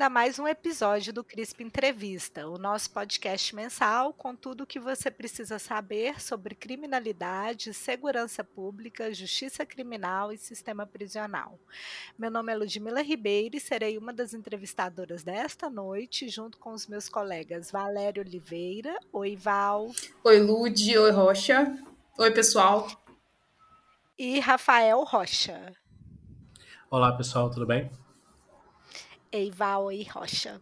Seja bem-vinda a mais um episódio do CRISP Entrevista, o nosso podcast mensal com tudo o que você precisa saber sobre criminalidade, segurança pública, justiça criminal e sistema prisional. Meu nome é Ludmila Ribeiro e serei uma das entrevistadoras desta noite, junto com os meus colegas Valério Oliveira. Oi, Val. Oi, Lud. Oi, Rocha. Oi, pessoal. E Rafael Rocha. Olá, pessoal, tudo bem? Eival e Rocha.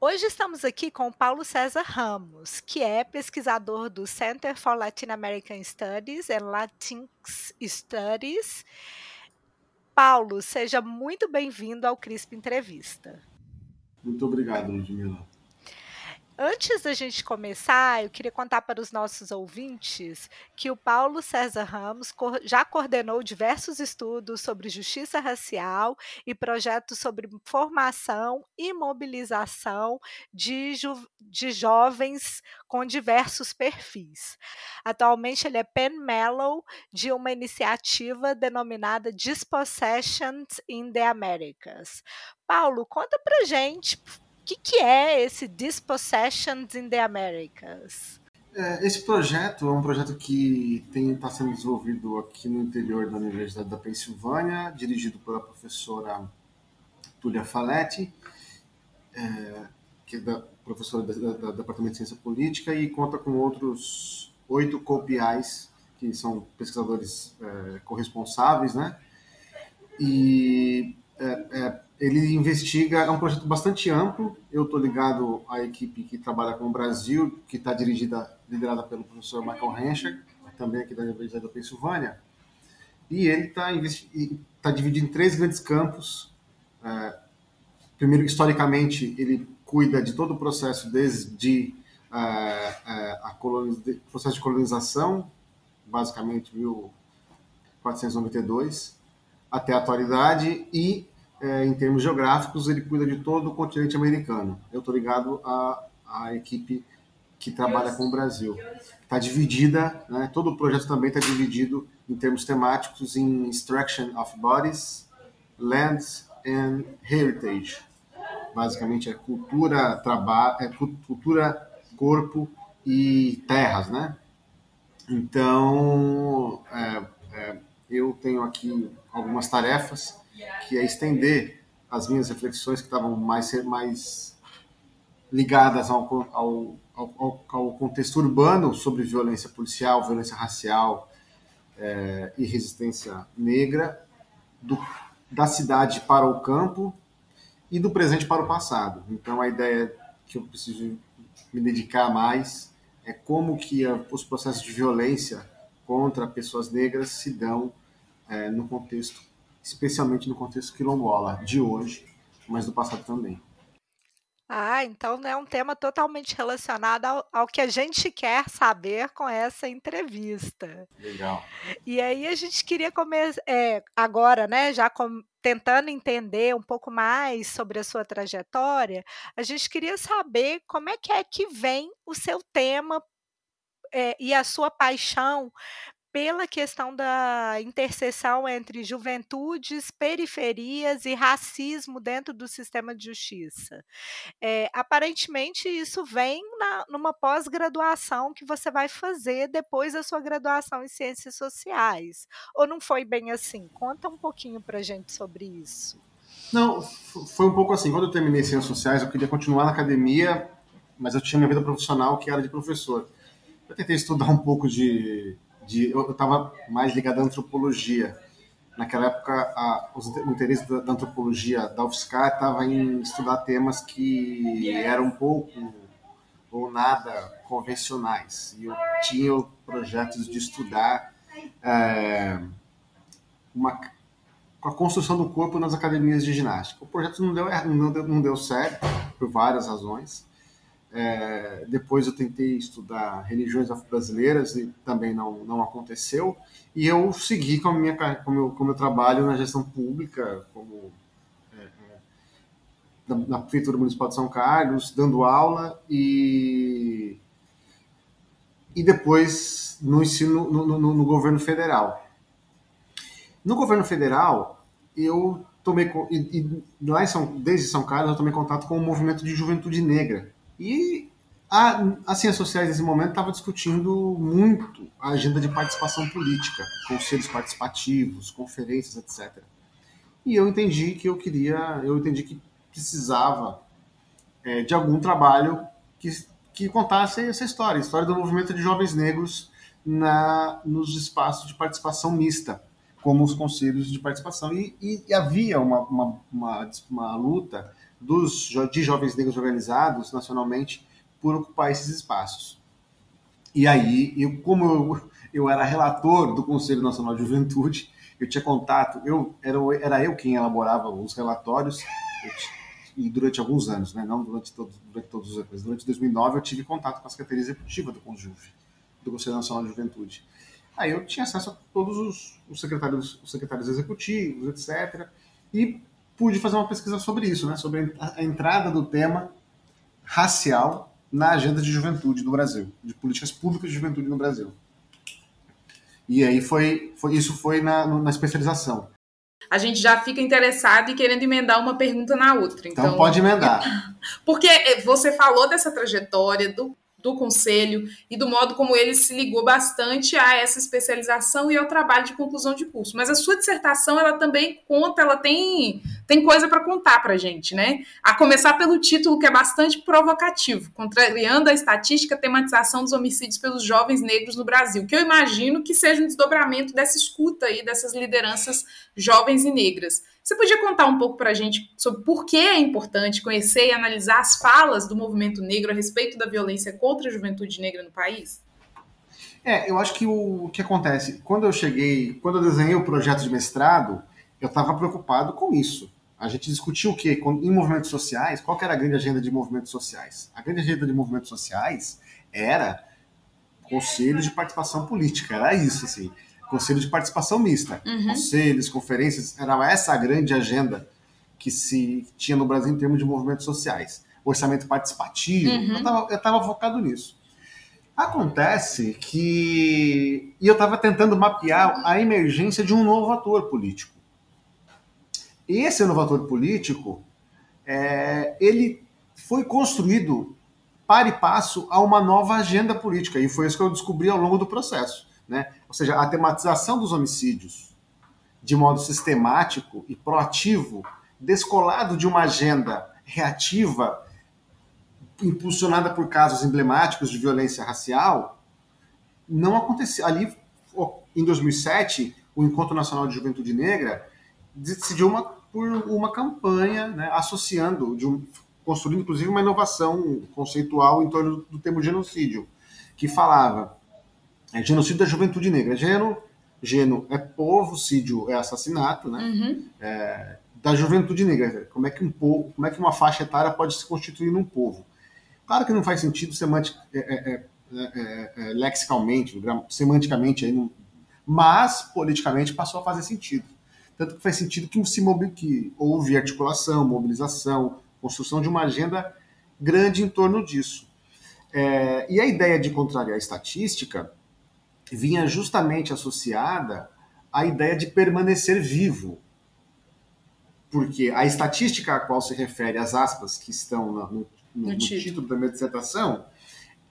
Hoje estamos aqui com Paulo César Ramos, que é pesquisador do Center for Latin American Studies and Latinx Studies. Paulo, seja muito bem-vindo ao CRISP Entrevista. Muito obrigado, Ludmila. Antes da gente começar, eu queria contar para os nossos ouvintes que o Paulo César Ramos já coordenou diversos estudos sobre justiça racial e projetos sobre formação e mobilização de, de jovens com diversos perfis. Atualmente, ele é Pen Mellow de uma iniciativa denominada Dispossessions in the Americas. Paulo, conta para gente que, que é esse Dispossessions in the Americas? É, esse projeto é um projeto que está sendo desenvolvido aqui no interior da Universidade da Pensilvânia, dirigido pela professora Tulia Faletti, é, que é da, professora do Departamento de Ciência Política, e conta com outros oito copiais, que são pesquisadores é, corresponsáveis, né? E é, é ele investiga, é um projeto bastante amplo. Eu estou ligado à equipe que trabalha com o Brasil, que está dirigida, liderada pelo professor Michael Henscher, também aqui da Universidade da Pensilvânia. E ele está tá dividido em três grandes campos. É, primeiro, historicamente, ele cuida de todo o processo desde é, a processo de colonização, basicamente 1492, até a atualidade, e é, em termos geográficos, ele cuida de todo o continente americano. Eu estou ligado à, à equipe que trabalha com o Brasil. Está dividida, né, todo o projeto também está dividido em termos temáticos em Instruction of Bodies, Lands and Heritage. Basicamente é cultura, trabalho, é cultura, corpo e terras, né? Então, é, é, eu tenho aqui algumas tarefas que é estender as minhas reflexões que estavam mais, mais ligadas ao, ao, ao, ao contexto urbano sobre violência policial, violência racial é, e resistência negra, do, da cidade para o campo e do presente para o passado. Então a ideia que eu preciso me dedicar mais é como que os processos de violência contra pessoas negras se dão é, no contexto especialmente no contexto quilombola de hoje, mas do passado também. Ah, então é um tema totalmente relacionado ao, ao, que a gente quer saber com essa entrevista. Legal. E aí a gente queria começar é, agora, né? Já com, tentando entender um pouco mais sobre a sua trajetória, a gente queria saber como é que é que vem o seu tema é, e a sua paixão pela questão da interseção entre juventudes, periferias e racismo dentro do sistema de justiça. É, aparentemente, isso vem na, numa pós-graduação que você vai fazer depois da sua graduação em Ciências Sociais. Ou não foi bem assim? Conta um pouquinho para gente sobre isso. Não, foi um pouco assim. Quando eu terminei Ciências Sociais, eu queria continuar na academia, mas eu tinha minha vida profissional que era de professor. Eu tentei estudar um pouco de de eu estava mais ligado à antropologia. Naquela época, a, os, o interesse da, da, antropologia da UFSCar estava em estudar temas que eram um pouco ou nada convencionais. E eu tinha projetos de estudar é, uma, a construção do corpo nas academias de ginástica. O projeto não deu, não deu, não deu certo, por várias razões. É, depois eu tentei estudar religiões afro-brasileiras e também não, não aconteceu. E eu segui com, a minha, com, meu, com meu trabalho na gestão pública, como é, é, na, na, Prefeitura Municipal de São Carlos, dando aula e, e depois no ensino no, no, no governo federal. No governo federal, eu tomei e, e lá em São, desde São Carlos eu tomei contato com o movimento de juventude negra e a, as ciências sociais nesse momento estava discutindo muito a agenda de participação política, conselhos participativos, conferências, etc. E eu entendi que eu queria, eu entendi que precisava é, de algum trabalho que, que contasse essa história, a história do movimento de jovens negros na, nos espaços de participação mista, como os conselhos de participação. E, e, e havia uma, uma, uma, uma, luta dos, de jovens negros organizados nacionalmente por ocupar esses espaços. E aí, eu, como eu, eu era relator do Conselho Nacional de Juventude, eu tinha contato, eu era, era eu quem elaborava os relatórios, e durante alguns anos, né? não durante, todo, durante todos os anos, mas durante 2009 eu tive contato com a Secretaria Executiva do Conjuve, do Conselho Nacional de Juventude. Aí eu tinha acesso a todos os, os secretários, os secretários executivos, etc. E pude fazer uma pesquisa sobre isso, né? sobre a, entrada do tema racial na agenda de juventude do Brasil, de políticas públicas de juventude no Brasil. E aí foi, foi isso foi na, na especialização a gente já fica interessado e querendo emendar uma pergunta na outra. Então, então pode emendar. Porque eh, você falou dessa trajetória do do conselho e do modo como ele se ligou bastante a essa especialização e ao trabalho de conclusão de curso. Mas a sua dissertação, ela também conta, ela tem, tem coisa para contar para a gente, né? A começar pelo título, que é bastante provocativo, contrariando a estatística tematização dos homicídios pelos jovens negros no Brasil, que eu imagino que seja um desdobramento dessa escuta aí dessas lideranças jovens e negras. Você podia contar um pouco para a gente sobre por que é importante conhecer e analisar as falas do movimento negro a respeito da violência contra a juventude negra no país? É, eu acho que o, que acontece, quando eu cheguei, quando eu desenhei o projeto de mestrado, eu estava preocupado com isso. A gente discutiu o quê? Em movimentos sociais, qual era a grande agenda de movimentos sociais? A grande agenda de movimentos sociais era conselhos de participação política, era isso, assim conselho de participação mista. Uhum. Conselhos, conferências, era essa a grande agenda que se tinha no Brasil em termos de movimentos sociais. Orçamento participativo, uhum. eu estava focado nisso. Acontece que. E eu estava tentando mapear a emergência de um novo ator político. Esse novo ator político, é, ele foi construído para e passo a uma nova agenda política, e foi isso que eu descobri ao longo do processo. Né? Ou seja, a tematização dos homicídios de modo sistemático e proativo, descolado de uma agenda reativa impulsionada por casos emblemáticos de violência racial, não aconteceu. Ali, em 2007, o Encontro Nacional de Juventude Negra decidiu uma, por uma campanha né, associando, um, construindo inclusive uma inovação conceitual em torno do termo genocídio, que falava é genocídio da juventude negra. Geno, geno é povo, sídio é assassinato, né? Uhum. É, da juventude negra. Como é que um povo, como é que uma faixa etária pode se constituir num povo? Claro que não faz sentido semantic, é, é, é, é lexicalmente, semanticamente, aí não, mas politicamente passou a fazer sentido. Tanto que faz sentido que, se que houve articulação, mobilização, construção de uma agenda grande em torno disso. É, e a ideia de contrariar a estatística vinha justamente associada à ideia de permanecer vivo. Porque a estatística a qual se refere as aspas que estão no, no, no, no título. título da minha dissertação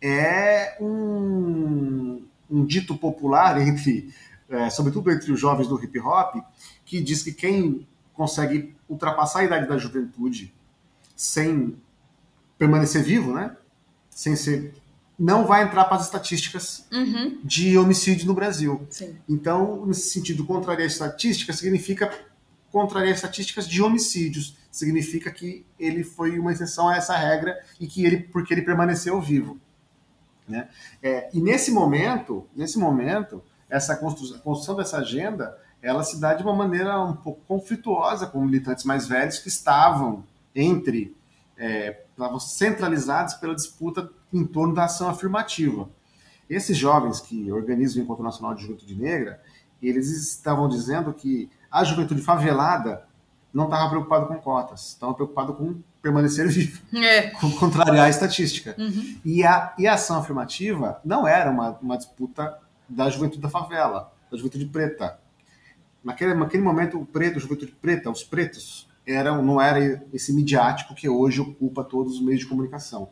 é um, um dito popular entre, é, sobretudo entre os jovens do hip hop, que diz que quem consegue ultrapassar a idade da juventude sem permanecer vivo, né? Sem ser não vai entrar para as estatísticas uhum. de homicídio no Brasil. Sim. Então, nesse sentido, contrariar estatísticas significa contrariar estatísticas de homicídios. Significa que ele foi uma exceção a essa regra e que ele, porque ele permaneceu vivo. Né? É, e nesse momento, nesse momento, essa construção, construção dessa agenda, ela se dá de uma maneira um pouco conflituosa com militantes mais velhos que estavam entre é, estavam centralizados pela disputa em torno da ação afirmativa. Esses jovens que organizam o Encontro Nacional de Juventude Negra, eles estavam dizendo que a juventude favelada não estava preocupada com cotas, estava preocupada com permanecer vivo, é. com contrariar a estatística. Uhum. E, a, e a ação afirmativa não era uma, uma disputa da juventude da favela, da juventude preta. naquele, naquele momento o preto, a juventude preta, os pretos, eram, não era esse midiático que hoje ocupa todos os meios de comunicação.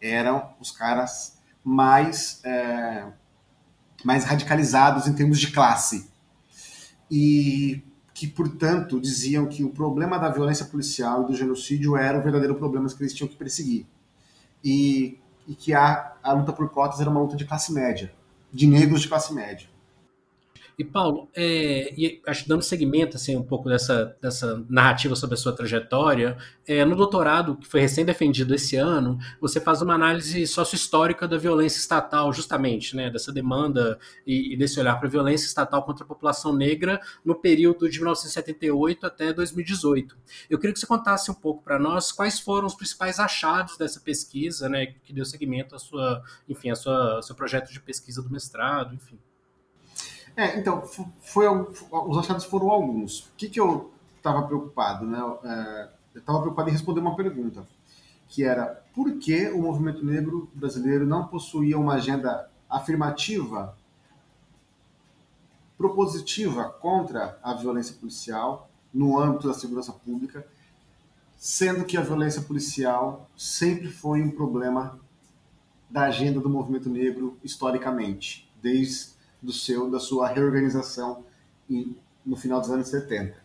Eram os caras mais, é, mais radicalizados em termos de classe. E que, portanto, diziam que o problema da violência policial e do genocídio era o verdadeiro problema que eles tinham que perseguir. E, e que a, a luta por cotas era uma luta de classe média, de negros de classe média. E Paulo, é, e acho dando seguimento assim um pouco dessa, dessa narrativa sobre a sua trajetória, é, no doutorado que foi recém defendido esse ano, você faz uma análise sócio-histórica da violência estatal, justamente, né, dessa demanda e, e desse olhar para a violência estatal contra a população negra no período de 1978 até 2018. Eu queria que você contasse um pouco para nós quais foram os principais achados dessa pesquisa, né, que deu seguimento à sua, enfim, a sua, ao seu projeto de pesquisa do mestrado, enfim. É, então, foi, os achados foram alguns. O que, que eu estava preocupado? Né? É, eu estava preocupado em responder uma pergunta, que era por que o movimento negro brasileiro não possuía uma agenda afirmativa, propositiva contra a violência policial no âmbito da segurança pública, sendo que a violência policial sempre foi um problema da agenda do movimento negro historicamente, desde do seu da sua reorganização em, no final dos anos 70.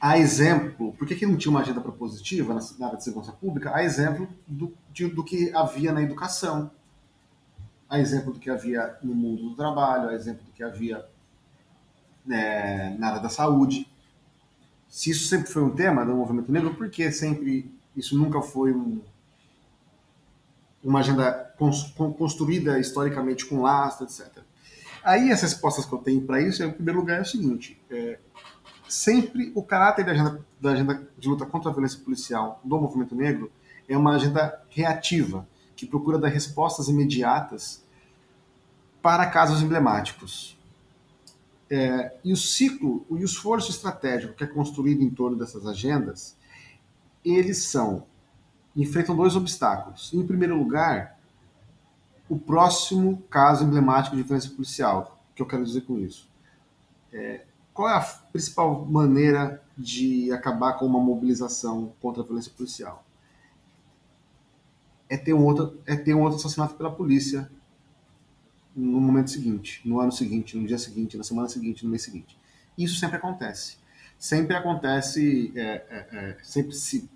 A exemplo, por que, que não tinha uma agenda propositiva na, na área de segurança pública? A exemplo do, de, do que havia na educação, a exemplo do que havia no mundo do trabalho, a exemplo do que havia né, na área da saúde. Se isso sempre foi um tema do movimento negro, por que sempre isso nunca foi um, uma agenda construída historicamente com lastro, etc. Aí as respostas que eu tenho para isso, em primeiro lugar, é o seguinte: é, sempre o caráter da agenda, da agenda de luta contra a violência policial do movimento negro é uma agenda reativa, que procura dar respostas imediatas para casos emblemáticos. É, e o ciclo e o esforço estratégico que é construído em torno dessas agendas, eles são enfrentam dois obstáculos. Em primeiro lugar, o próximo caso emblemático de violência policial. O que eu quero dizer com isso? É, qual é a principal maneira de acabar com uma mobilização contra a violência policial? É ter um outro, é ter um outro assassinato pela polícia no momento seguinte, no ano seguinte, no dia seguinte, na semana seguinte, no mês seguinte. Isso sempre acontece. Sempre acontece, é, é, é sempre se.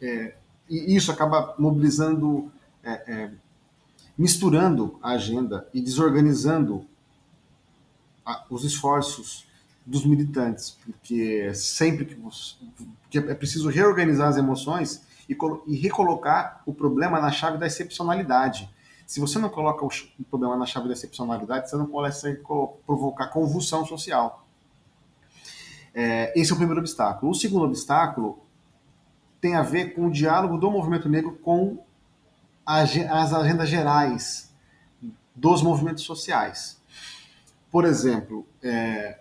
É, e isso acaba mobilizando é, misturando a agenda e desorganizando a, os esforços dos militantes, porque sempre que, porque é preciso reorganizar as emoções e, e, recolocar o problema na chave da excepcionalidade. Se você não coloca o, o problema na chave da excepcionalidade, você não consegue provocar convulsão social. É, esse é o primeiro obstáculo. O segundo obstáculo tem a ver com o diálogo do movimento negro com as agendas gerais dos movimentos sociais. Por exemplo, é,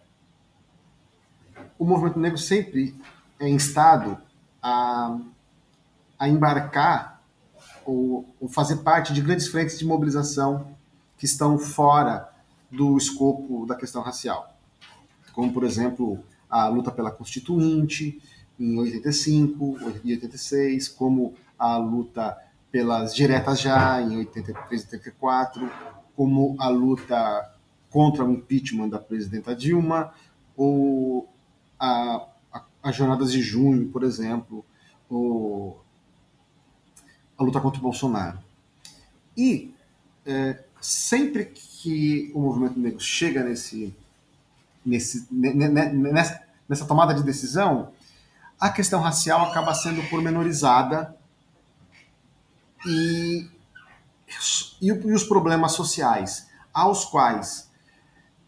o movimento negro sempre é instado a, a embarcar ou, ou, fazer parte de grandes frentes de mobilização que estão fora do escopo da questão racial, como, por exemplo, a luta pela Constituinte em 85 e 86, como a luta pelas diretas já em 83 e 84, como a luta contra o impeachment da presidenta Dilma, ou a, a, as jornadas de junho, por exemplo, ou a luta contra o Bolsonaro. E é, sempre que o movimento negro chega nesse, nesse, nessa, nessa tomada de decisão, a questão racial acaba sendo pormenorizada e, e, e os problemas sociais aos quais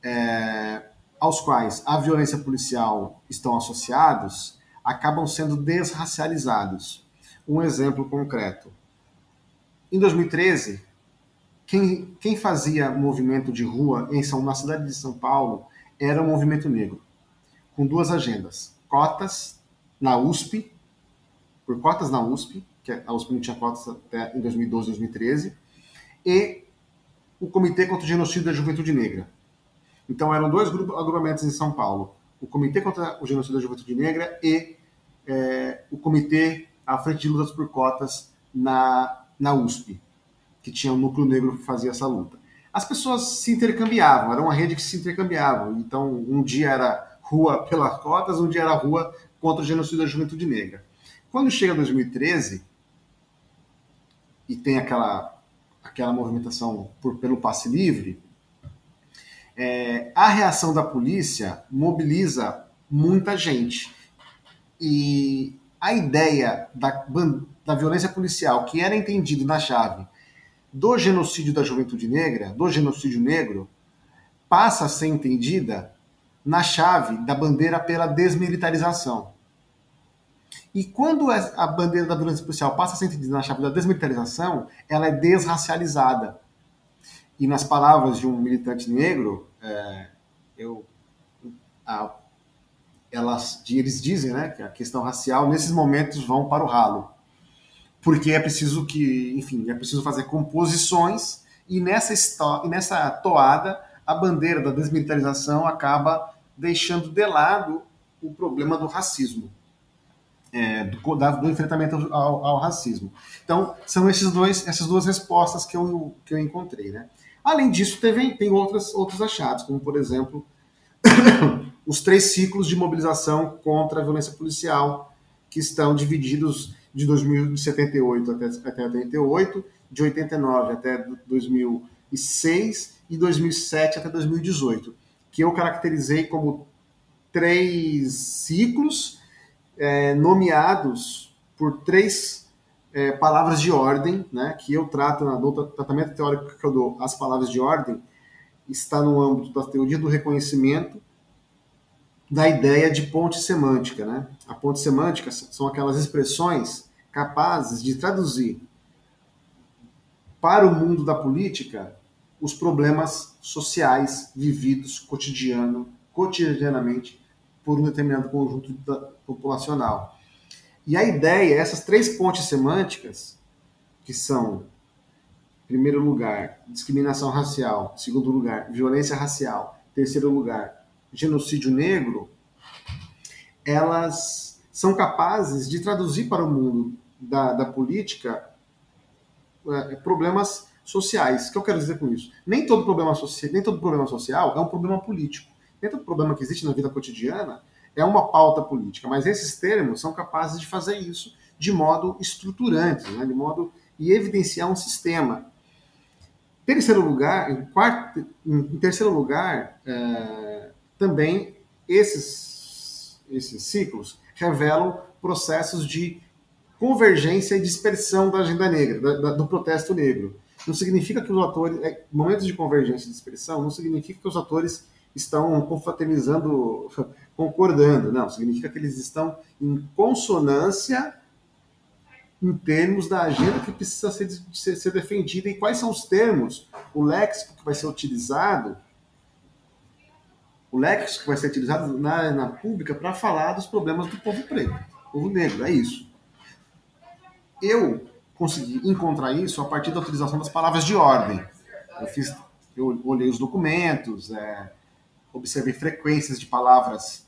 é, aos quais a violência policial estão associados acabam sendo desracializados. Um exemplo concreto. Em 2013, quem, quem fazia movimento de rua em São, na cidade de São Paulo era o movimento negro, com duas agendas: cotas na USP, por cotas na USP, que a USP tinha cotas até em 2012, 2013, e o Comitê contra o Genocídio da Juventude Negra. Então eram dois agrupamentos em São Paulo: o Comitê contra o Genocídio da Juventude Negra e é, o Comitê à Frente de Lutas por Cotas na, na USP, que tinha um núcleo negro que fazia essa luta. As pessoas se intercambiavam, era uma rede que se intercambiava. Então, um dia era rua pelas cotas, um dia era rua contra o genocídio da juventude negra. Quando chega 2013 e tem aquela aquela movimentação por, pelo passe livre, é, a reação da polícia mobiliza muita gente. E a ideia da, da violência policial, que era entendido na chave do genocídio da juventude negra, do genocídio negro, passa a ser entendida na chave da bandeira pela desmilitarização. E quando a bandeira da violência policial passa a ser entendida na chave da desmilitarização, ela é desracializada. E nas palavras de um militante negro, é, eu, a, elas, eles dizem né, que a questão racial, nesses momentos, vão para o ralo. Porque é preciso que, enfim, é preciso fazer composições e nessa, e nessa toada a bandeira da desmilitarização acaba deixando de lado o problema do racismo é, do, da, do, enfrentamento ao, ao, racismo. Então, são esses dois, essas duas respostas que eu, que eu encontrei. Né? Além disso, teve, tem outras, outros achados, como, por exemplo, os três ciclos de mobilização contra a violência policial, que estão divididos de 2078 até, até 88, de 89 até 2006 e 2007 até 2018, que eu caracterizei como três ciclos é, nomeados por três é, palavras de ordem, né, que eu trato no tratamento teórico que eu dou, as palavras de ordem, está no âmbito da teoria do reconhecimento, da ideia de ponte semântica. Né? A ponte semântica são aquelas expressões capazes de traduzir para o mundo da política os problemas sociais vividos cotidiano, cotidianamente por um determinado conjunto populacional. E a ideia, essas três pontes semânticas, que são, em primeiro lugar, discriminação racial, em segundo lugar, violência racial, em terceiro lugar, genocídio negro, elas são capazes de traduzir para o mundo da, da política é, problemas sociais. O que eu quero dizer com isso? Nem todo problema, nem todo problema social é um problema político dentro do problema que existe na vida cotidiana, é uma pauta política, mas esses termos são capazes de fazer isso de modo estruturante, né, de modo e evidenciar um sistema. Terceiro lugar, em, quarto, em terceiro lugar, é, também esses, esses ciclos revelam processos de convergência e dispersão da agenda negra, da, da, do protesto negro. Não significa que os atores, é, momentos de convergência e dispersão, não significa que os atores estão confraternizando, concordando. Não, significa que eles estão em consonância em termos da agenda que precisa ser, ser, ser defendida e quais são os termos, o léxico que vai ser utilizado, o léxico que vai ser utilizado na, na pública para falar dos problemas do povo preto, do povo negro, é isso. Eu consegui encontrar isso a partir da utilização das palavras de ordem. Eu fiz, eu olhei os documentos, é, observei frequências de palavras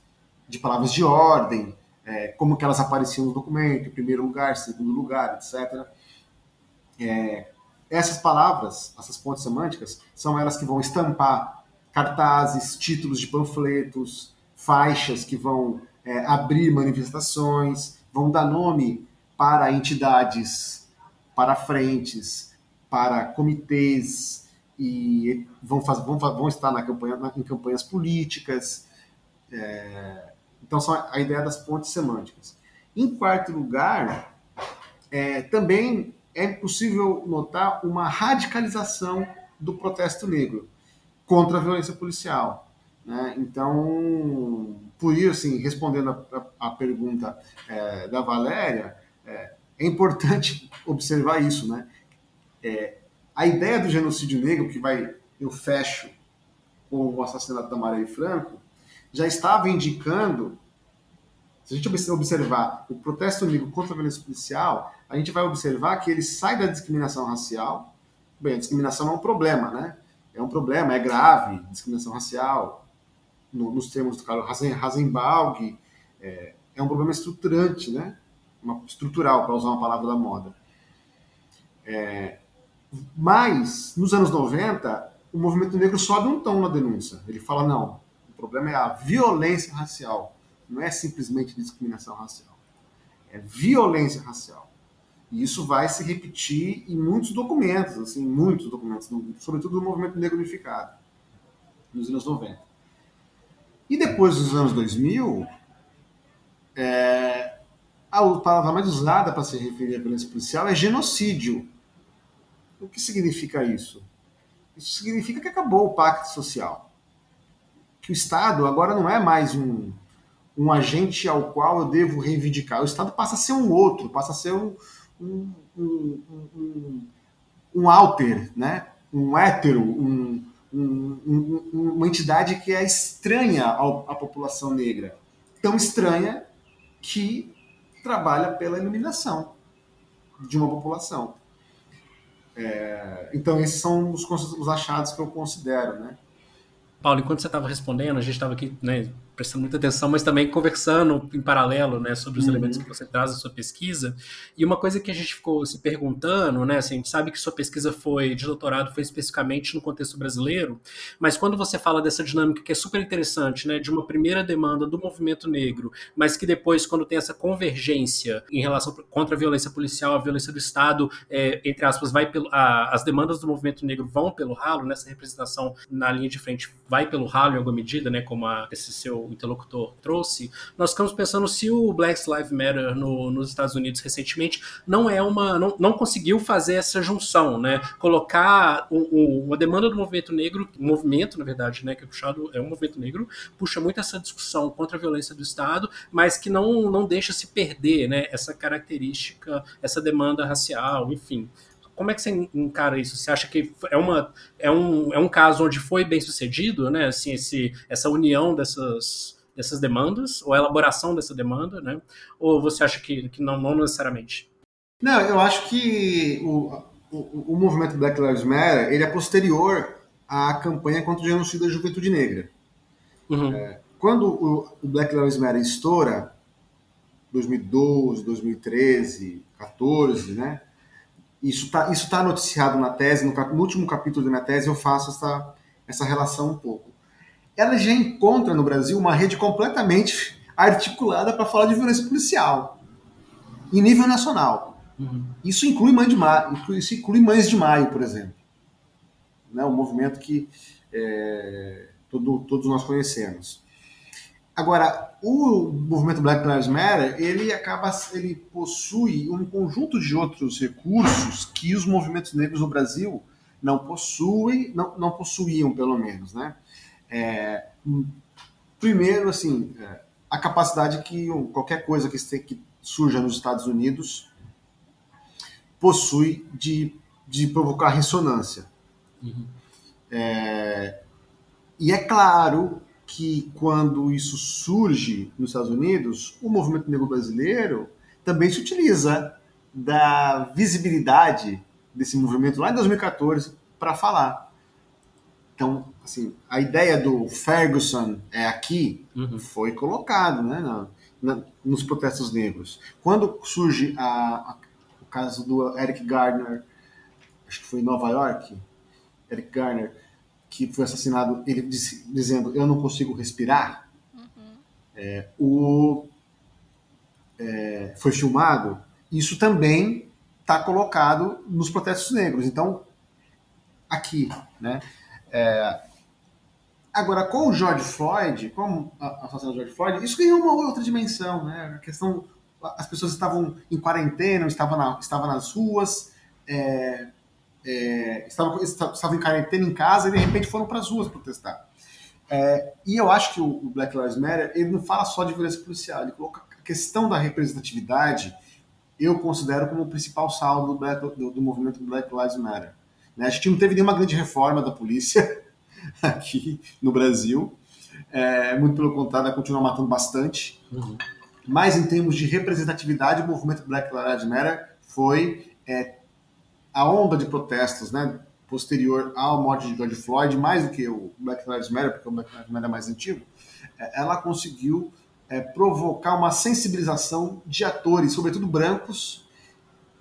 de palavras de ordem, é, como que elas apareciam no documento, primeiro lugar, segundo lugar, etc. É, essas palavras, essas pontes semânticas, são elas que vão estampar cartazes, títulos de panfletos, faixas que vão é, abrir manifestações, vão dar nome para entidades, para frentes, para comitês, e vão, fazer, vão, vão estar na campanha, na, em campanhas políticas. É, então, são a, ideia das pontes semânticas. Em quarto lugar, é, também é possível notar uma radicalização do protesto negro contra a violência policial. Né? Então, por isso, assim, respondendo a pergunta é, da Valéria, é, é, importante observar isso, né? É, a ideia do genocídio negro, que vai, eu fecho com o assassinato da Maria Franco, já estava indicando, se a gente observar o protesto negro contra a violência policial, a gente vai observar que ele sai da discriminação racial. Bem, a discriminação é um problema, né? é um problema, é grave, discriminação racial, no, nos termos do Carlos Hasenbalg, é, é um problema estruturante, né? Uma, estrutural, para usar uma palavra da moda. É, mas, nos anos 90, o movimento negro sobe um tom na denúncia. Ele fala: não, o problema é a violência racial, não é simplesmente discriminação racial. É violência racial. E isso vai se repetir em muitos documentos, assim, muitos documentos, sobretudo do movimento negro unificado, nos anos 90. E depois dos anos 2000, é, a palavra mais usada para se referir à violência policial é genocídio. O que significa isso? Isso significa que acabou o pacto social. Que o Estado agora não é mais um, um agente ao qual eu devo reivindicar. O Estado passa a ser um outro, passa a ser um, um, um, um, um alter, né? um hétero, um, um, uma entidade que é estranha à população negra. Tão estranha que trabalha pela eliminação de uma população. É, então, esses são os, os achados que eu considero. Né? Paulo, enquanto você estava respondendo, a gente estava aqui né, prestando muita atenção, mas também conversando em paralelo, né, sobre os uhum. elementos que você traz da sua pesquisa. E uma coisa que a gente ficou se perguntando, né, assim, a gente sabe que sua pesquisa foi de doutorado foi especificamente no contexto brasileiro, mas quando você fala dessa dinâmica que é super interessante, né, de uma primeira demanda do movimento negro, mas que depois quando tem essa convergência em relação contra a violência policial, a violência do Estado, é, entre aspas, vai pelo, a, as demandas do movimento negro vão pelo ralo, nessa representação na linha de frente vai pelo ralo em alguma medida, né, como a, esse seu interlocutor trouxe, nós ficamos pensando se o Black Lives Matter no, nos Estados Unidos recentemente não é uma. não, não conseguiu fazer essa junção, né? Colocar o, o, uma demanda do movimento negro, movimento, na verdade, né? Que é puxado, é um movimento negro, puxa muito essa discussão contra a violência do Estado, mas que não, não deixa se perder, né? Essa característica, essa demanda racial, enfim. Como é que você encara isso? Você acha que é, uma, é, um, é um caso onde foi bem sucedido, né? Assim, esse, essa união dessas, dessas demandas, ou a elaboração dessa demanda, né? Ou você acha que, que não, não necessariamente? Não, eu acho que o, o, o movimento Black Lives Matter ele é posterior à campanha contra o genocídio da juventude negra. Uhum. É, quando o, o Black Lives Matter estoura, 2012, 2013, 14, né? Isso está isso tá noticiado na tese, no, cap, no, último capítulo da minha tese eu faço essa, essa relação um pouco. Ela já encontra no Brasil uma rede completamente articulada para falar de violência policial, em nível nacional. Uhum. Isso inclui Mãe de Maio, isso inclui Mães de Maio, por exemplo. Né, um movimento que é, todo, todos nós conhecemos. Agora, o movimento Black Lives Matter, ele acaba, ele possui um conjunto de outros recursos que os movimentos negros no Brasil não possuem, não, não possuíam, pelo menos, né? É, primeiro, assim, é, a capacidade que qualquer coisa que, que surja nos Estados Unidos possui de, de provocar ressonância. Uhum. É, e é claro que quando isso surge nos Estados Unidos, o movimento negro brasileiro também se utiliza da visibilidade desse movimento lá em 2014 para falar. Então, assim, a ideia do Ferguson é aqui uhum. foi colocado né, na, na, nos protestos negros. Quando surge a, a, o caso do Eric Garner, acho que foi em Nova York, Eric Garner, que foi assassinado, ele disse, dizendo eu não consigo respirar, uhum. é, o, é, foi filmado, isso também está colocado nos protestos negros. Então, aqui, né? É, agora, com o George Floyd, com a assassinato do George Floyd, isso ganhou uma outra dimensão, né? A questão, as pessoas estavam em quarentena, estavam, na, estavam nas ruas, é, é, estavam, estavam em quarentena em casa e de repente foram para as ruas protestar. É, e eu acho que o, Black Lives Matter ele não fala só de violência policial, ele coloca a questão da representatividade, eu considero como o principal saldo do, Black, do, do movimento Black Lives Matter. Né? A gente não teve nenhuma grande reforma da polícia aqui no Brasil, é, muito pelo contrário, continua matando bastante. Uhum. Mas em termos de representatividade, o movimento Black Lives Matter foi é, a onda de protestos, né, posterior ao morte de George Floyd, mais do que o Black Lives Matter, porque o Black Lives Matter é mais antigo, é, ela conseguiu é, provocar uma sensibilização de atores, sobretudo brancos,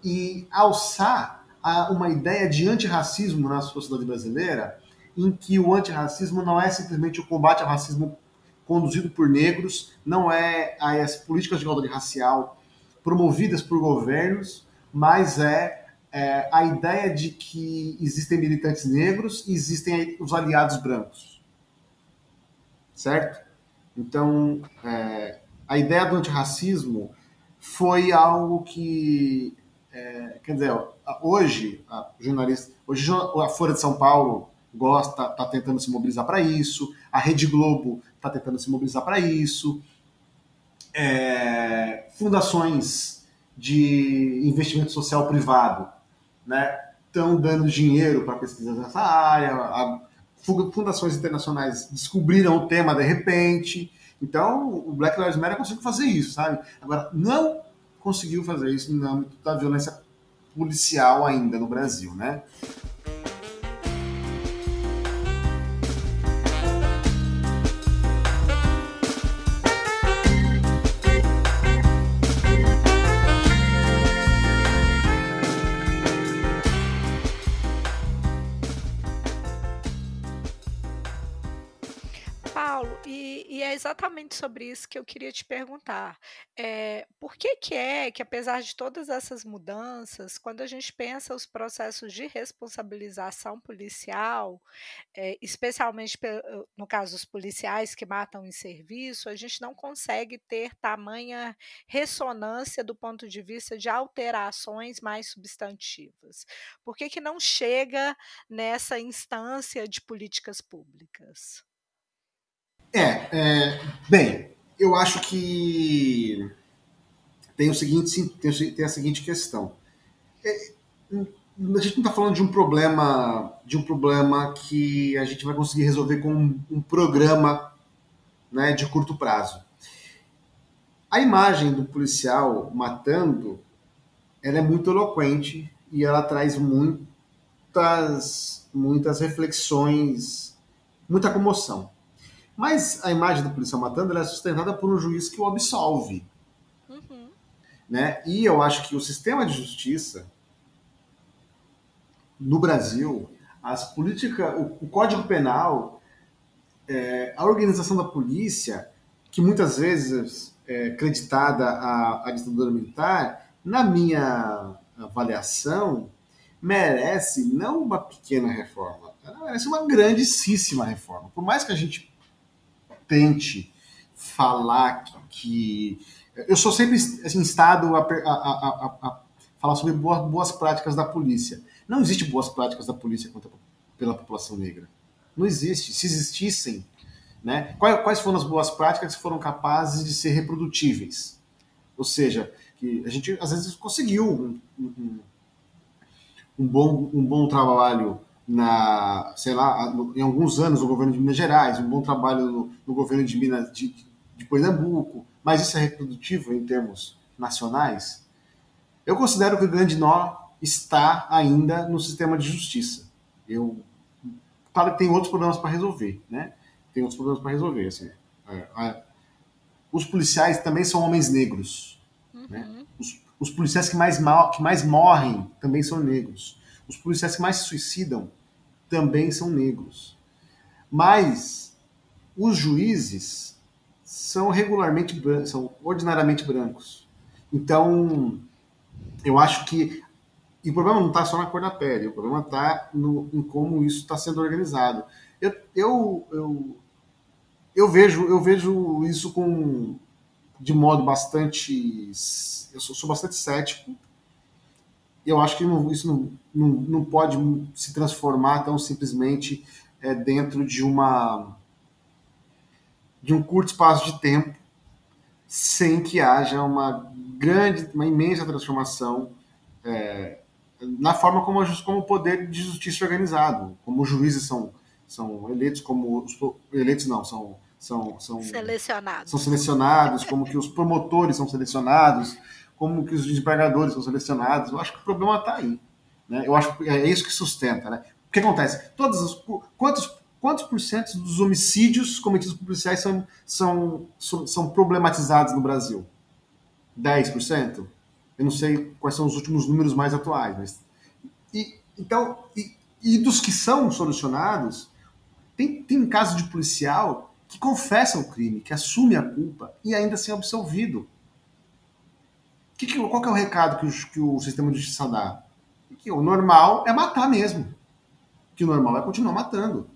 e alçar a, uma ideia de antirracismo na sociedade brasileira, em que o antirracismo não é simplesmente o combate ao racismo conduzido por negros, não é as políticas de igualdade racial promovidas por governos, mas é, é a ideia de que existem militantes negros e existem os aliados brancos. Certo? Então, é, a ideia do antirracismo foi algo que, é, quer dizer, hoje, a jornalista, hoje a Folha de São Paulo gosta, está tentando se mobilizar para isso, a Rede Globo está tentando se mobilizar para isso, é, fundações de investimento social privado, né, estão dando dinheiro para pesquisas nessa área, a, fundações internacionais descobriram o tema de repente. Então, o Black Lives Matter conseguiu fazer isso, sabe? Agora, não conseguiu fazer isso no âmbito da violência policial ainda no Brasil, né? Exatamente sobre isso que eu queria te perguntar. É, por que, que é que, apesar de todas essas mudanças, quando a gente pensa os processos de responsabilização policial, é, especialmente no caso dos policiais que matam em serviço, a gente não consegue ter tamanha ressonância do ponto de vista de alterações mais substantivas? Por que, que não chega nessa instância de políticas públicas? É, é, bem, eu acho que tem o seguinte, tem, a seguinte questão. É, a gente não está falando de um problema, de um problema que a gente vai conseguir resolver com um, um programa, né, de curto prazo. A imagem do policial matando, ela é muito eloquente e ela traz muitas, muitas reflexões, muita comoção. Mas a imagem do policial matando é sustentada por um juiz que o absolve. Uhum. Né? E eu acho que o sistema de justiça no Brasil, as políticas, o, o Código Penal, é, a organização da polícia, que muitas vezes é creditada à, à ditadura militar, na minha avaliação, merece não uma pequena reforma, ela merece uma grandíssima reforma. Por mais que a gente tente falar que, que eu sou sempre assim, instado a, a, a, a, falar sobre boas, boas práticas da polícia. Não existe boas práticas da polícia contra, pela população negra. Não existe. Se existissem, né, quais, quais foram as boas práticas que foram capazes de ser reprodutíveis? Ou seja, que a gente às vezes conseguiu um, um, um bom, um bom trabalho na, sei lá, em alguns anos no governo de Minas Gerais, um bom trabalho no, no governo de Minas de, de Pernambuco, mas isso é reprodutivo em termos nacionais? Eu considero que o grande nó está ainda no sistema de justiça. Eu, claro que tem outros problemas para resolver, né? Tem outros problemas para resolver, assim. É, é, os policiais também são homens negros, né? uhum. né? Os, os policiais que mais, mal, que mais morrem também são negros. Os policiais que mais se suicidam também são negros. Mas os juízes são regularmente são ordinariamente brancos. Então, eu acho que e o problema não está só na cor da pele, o problema está em como isso está sendo organizado. Eu, eu, eu, eu, vejo, eu vejo isso com de modo bastante. Eu sou, sou bastante cético eu acho que não, isso não, não, não, pode se transformar tão simplesmente é, dentro de uma de um curto espaço de tempo sem que haja uma grande, uma imensa transformação é, na forma como, como o poder de justiça é organizado, como os juízes são, são eleitos, como os eleitos não, são, são, são selecionados. São selecionados, como que os promotores são selecionados, como que os desempregadores são selecionados. Eu acho que o problema está aí. Né? Eu acho que é isso que sustenta. Né? O que acontece? Quantos, quantos por cento dos homicídios cometidos por policiais são, são, são problematizados no Brasil? 10%? Eu não sei quais são os últimos números mais atuais, mas. E, então, e, e dos que são solucionados, tem, tem caso de policial que confessa o crime, que assume a culpa e ainda assim é absolvido. Que que, qual que é o recado que o, que o sistema de justiça dá? Que o normal é matar mesmo. Que o normal é continuar matando.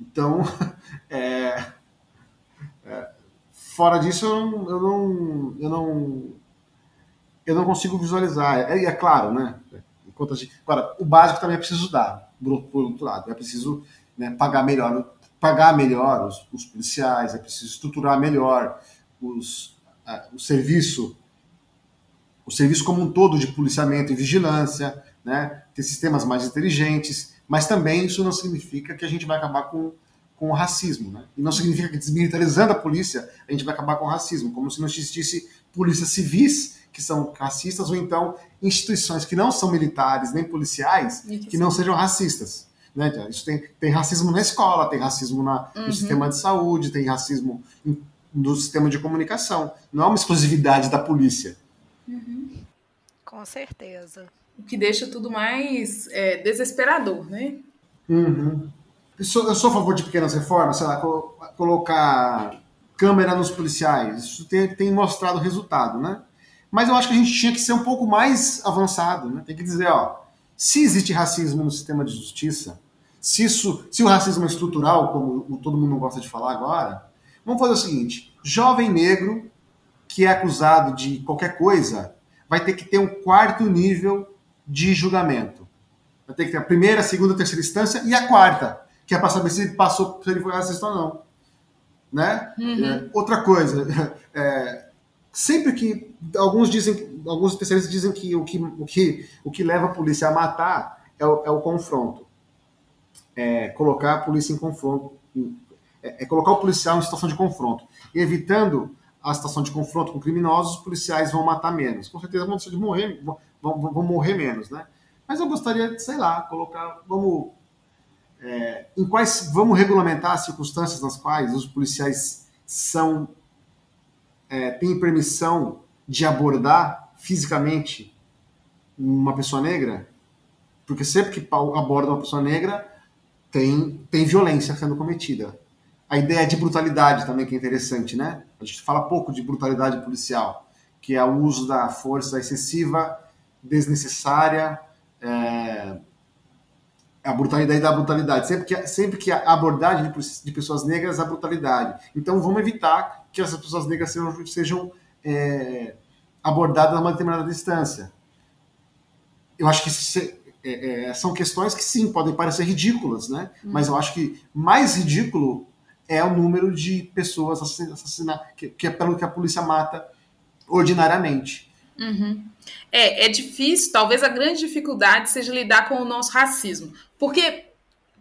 Então, é, é, fora disso, eu não, eu não, eu não, eu não consigo visualizar. É, é claro, né? Agora, o básico também é preciso dar, por, por outro lado. É preciso né, pagar melhor pagar melhor os, os policiais, é preciso estruturar melhor os, o serviço, o serviço como um todo de policiamento e vigilância, né? ter sistemas mais inteligentes, mas também isso não significa que a gente vai acabar com, com o racismo. Né? E não significa que desmilitarizando a polícia a gente vai acabar com o racismo, como se não existisse polícias civis que são racistas ou então instituições que não são militares nem policiais que não sejam racistas. Né? Isso tem, tem racismo na escola, tem racismo na, no uhum. sistema de saúde, tem racismo no sistema de comunicação. Não é uma exclusividade da polícia. Uhum. Com certeza. O que deixa tudo mais é, desesperador, né? Uhum. Eu, sou, eu sou a favor de pequenas reformas, sei lá, colocar câmera nos policiais. Isso tem, tem mostrado resultado, né? Mas eu acho que a gente tinha que ser um pouco mais avançado, né? Tem que dizer, ó, se existe racismo no sistema de justiça, se, isso, se o racismo é estrutural, como todo mundo gosta de falar agora, vamos fazer o seguinte: jovem negro que é acusado de qualquer coisa vai ter que ter um quarto nível de julgamento. Vai ter que ter a primeira, a segunda, a terceira instância e a quarta, que é para saber se ele passou, se ele foi racista ou não. Né? Uhum. É, outra coisa, é, sempre que alguns dizem, alguns especialistas dizem que o que, o que, o que leva a polícia a matar é o, é o confronto é, colocar a polícia em confronto, é, é, colocar o policial em situação de confronto. E evitando a situação de confronto com criminosos, os policiais vão matar menos. Com certeza vão de morrer, vão, vão, morrer menos, né? Mas eu gostaria sei lá, colocar, vamos, é, em quais, vamos regulamentar as circunstâncias nas quais os policiais são, é, têm permissão de abordar fisicamente uma pessoa negra, porque sempre que aborda uma pessoa negra, tem, tem violência sendo cometida. A ideia de brutalidade também que é interessante, né? A gente fala pouco de brutalidade policial, que é o uso da força excessiva, desnecessária, é, a brutalidade da brutalidade. Sempre que, sempre que a abordagem de, pessoas negras a brutalidade. Então vamos evitar que essas pessoas negras sejam, sejam é, abordadas a uma determinada distância. Eu acho que se, é, é, são questões que sim podem parecer ridículas, né? Mas eu acho que mais ridículo é o número de pessoas assassinadas, que, que é pelo que a polícia mata ordinariamente. Uhum. É, é difícil, talvez a grande dificuldade seja lidar com o nosso racismo. Porque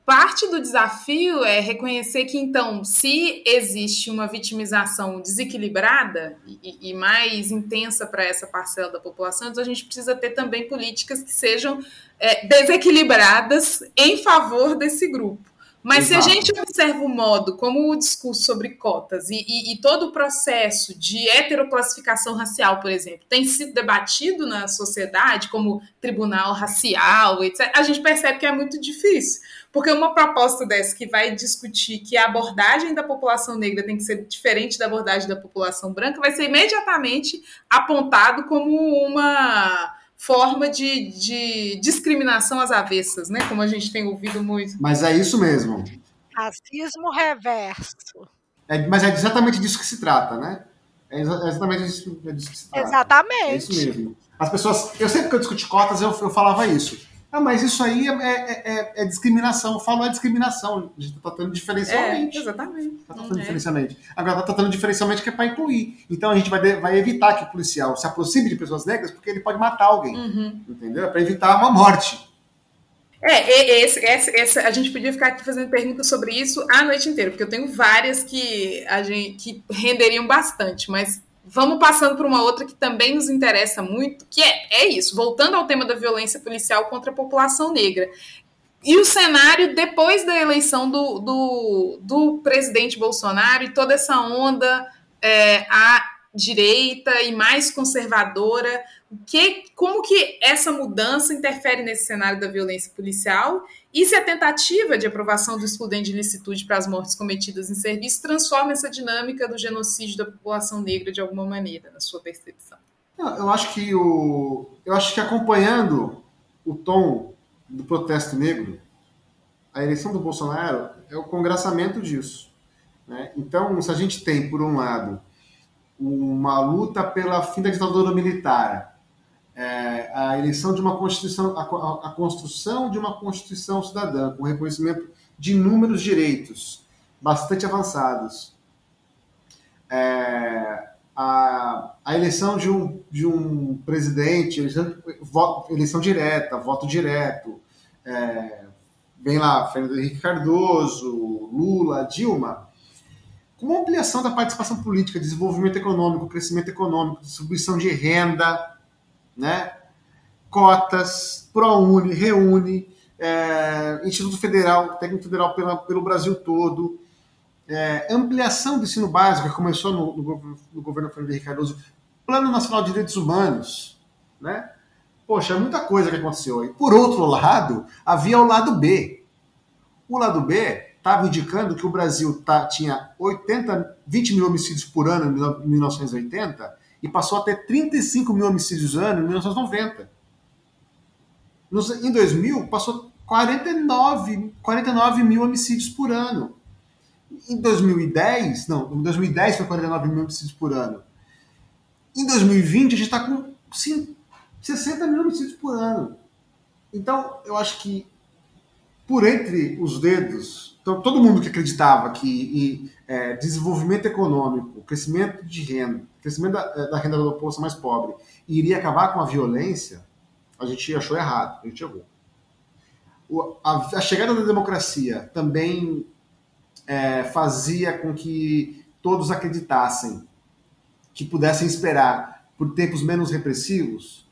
parte do desafio é reconhecer que, então, se existe uma vitimização desequilibrada e, e mais intensa para essa parcela da população, então a gente precisa ter também políticas que sejam é, desequilibradas em favor desse grupo. Mas Exato. se a gente observa o modo como o discurso sobre cotas e, e, e, todo o processo de heteroclassificação racial, por exemplo, tem sido debatido na sociedade como tribunal racial, etc., a gente percebe que é muito difícil. Porque uma proposta dessa que vai discutir que a abordagem da população negra tem que ser diferente da abordagem da população branca vai ser imediatamente apontado como uma forma de, de discriminação às avessas, né? Como a gente tem ouvido muito. Mas é isso mesmo. Racismo reverso. É, mas é exatamente disso que se trata, né? É exatamente disso, é disso que se trata. Exatamente. É isso mesmo. As pessoas. Eu sempre que eu discuti cotas, eu, eu falava isso. Ah, mas isso aí é, é, é, é discriminação. Eu falo é discriminação. A gente está tratando diferencialmente. É, exatamente. Está tratando é. diferencialmente. Agora está tratando diferencialmente que é para incluir. Então a gente vai, de, vai evitar que o policial se aproxime de pessoas negras porque ele pode matar alguém. Uhum. Entendeu? É para evitar uma morte. É, esse, esse, esse, a gente podia ficar aqui fazendo perguntas sobre isso a noite inteira, porque eu tenho várias que, a gente, que renderiam bastante, mas Vamos passando para uma outra que também nos interessa muito, que é, é isso, voltando ao tema da violência policial contra a população negra. E o cenário depois da eleição do, do, do presidente Bolsonaro e toda essa onda é, à direita e mais conservadora, que, como que essa mudança interfere nesse cenário da violência policial e se a tentativa de aprovação do excludente de licitude para as mortes cometidas em serviço transforma essa dinâmica do genocídio da população negra de alguma maneira, na sua percepção? Eu acho que o, eu acho que acompanhando o tom do protesto negro, a eleição do Bolsonaro é o congraçamento disso. Né? Então, se a gente tem, por um lado, uma luta pela fim da ditadura militar, é, a eleição de uma constituição, a, a, construção de uma constituição cidadã com reconhecimento de inúmeros direitos bastante avançados, é, a, a eleição de um, de um presidente, eleição, eleição direta, voto direto, é, vem lá Fernando Henrique Cardoso, Lula, Dilma, com ampliação da participação política, desenvolvimento econômico, crescimento econômico, distribuição de renda, né? cotas, ProUni, Reúne, é, Instituto Federal, Técnico Federal pela, pelo Brasil todo, é, ampliação do ensino básico, que começou no, no, no governo Fernando Henrique Cardoso, Plano Nacional de Direitos Humanos, né? Poxa, muita coisa que aconteceu aí. Por outro lado, havia o lado B. O lado B estava indicando que o Brasil tá, tinha 80, 20 mil homicídios por ano em 1980 e passou a ter 35 mil homicídios ano em 1990. Nos, em 2000, passou 49, 49 mil homicídios por ano. Em 2010, não, em 2010 foi 49 mil homicídios por ano. Em 2020, a gente está com 60 mil homicídios por ano. Então, eu acho que por entre os dedos, então, todo mundo que acreditava que e, é, desenvolvimento econômico, crescimento de renda, crescimento da, é, da, renda da população mais pobre iria acabar com a violência, a gente achou errado, a gente errou. O, a, a, chegada da democracia também é, fazia com que todos acreditassem que pudessem esperar por tempos menos repressivos,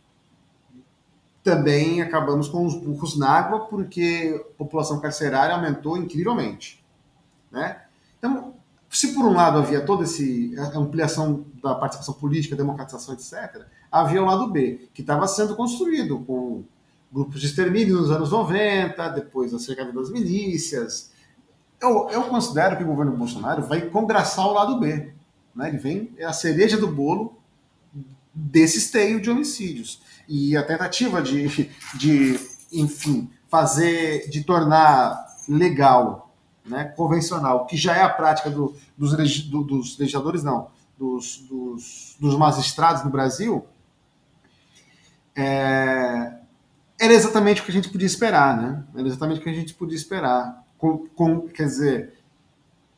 também acabamos com os burros na água, porque a população carcerária aumentou incrivelmente. Né? Então, se por um lado havia toda essa ampliação da participação política, democratização, etc., havia o lado B, que estava sendo construído com grupos de extermínio nos anos 90, depois a chegada das milícias. Eu, eu considero que o governo Bolsonaro vai congraçar o lado B. Né? Ele vem, é a cereja do bolo desse esteio de homicídios. E a tentativa de, de enfim, fazer, de tornar legal, né, convencional, que já é a prática do, dos, do, dos legisladores, não, dos, dos, dos magistrados no Brasil, é, era exatamente o que a gente podia esperar, né? Era exatamente o que a gente podia esperar. Com, com quer dizer,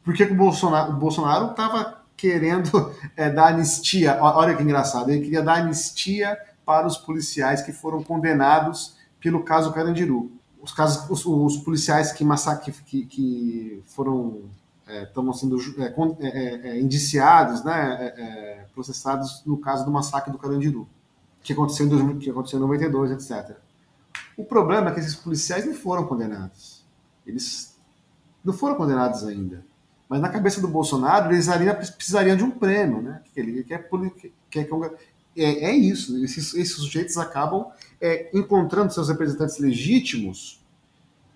por que, o Bolsonaro estava querendo é, dar anistia? Olha que engraçado, ele queria dar anistia para os policiais que foram condenados pelo caso Carandiru. Os, casos, os, os policiais que, massacre, que, que foram estão é, sendo é, é, é, é, indiciados, né, processados no caso do massacre do Carandiru, que aconteceu em, 2000, que aconteceu em 92, etc. O problema é que esses policiais não foram condenados. Eles não foram condenados ainda. Mas na cabeça do Bolsonaro, eles precisariam de um prêmio, né? Ele quer, quer, quer, é, é isso. Esses, esses, sujeitos acabam é, encontrando seus representantes legítimos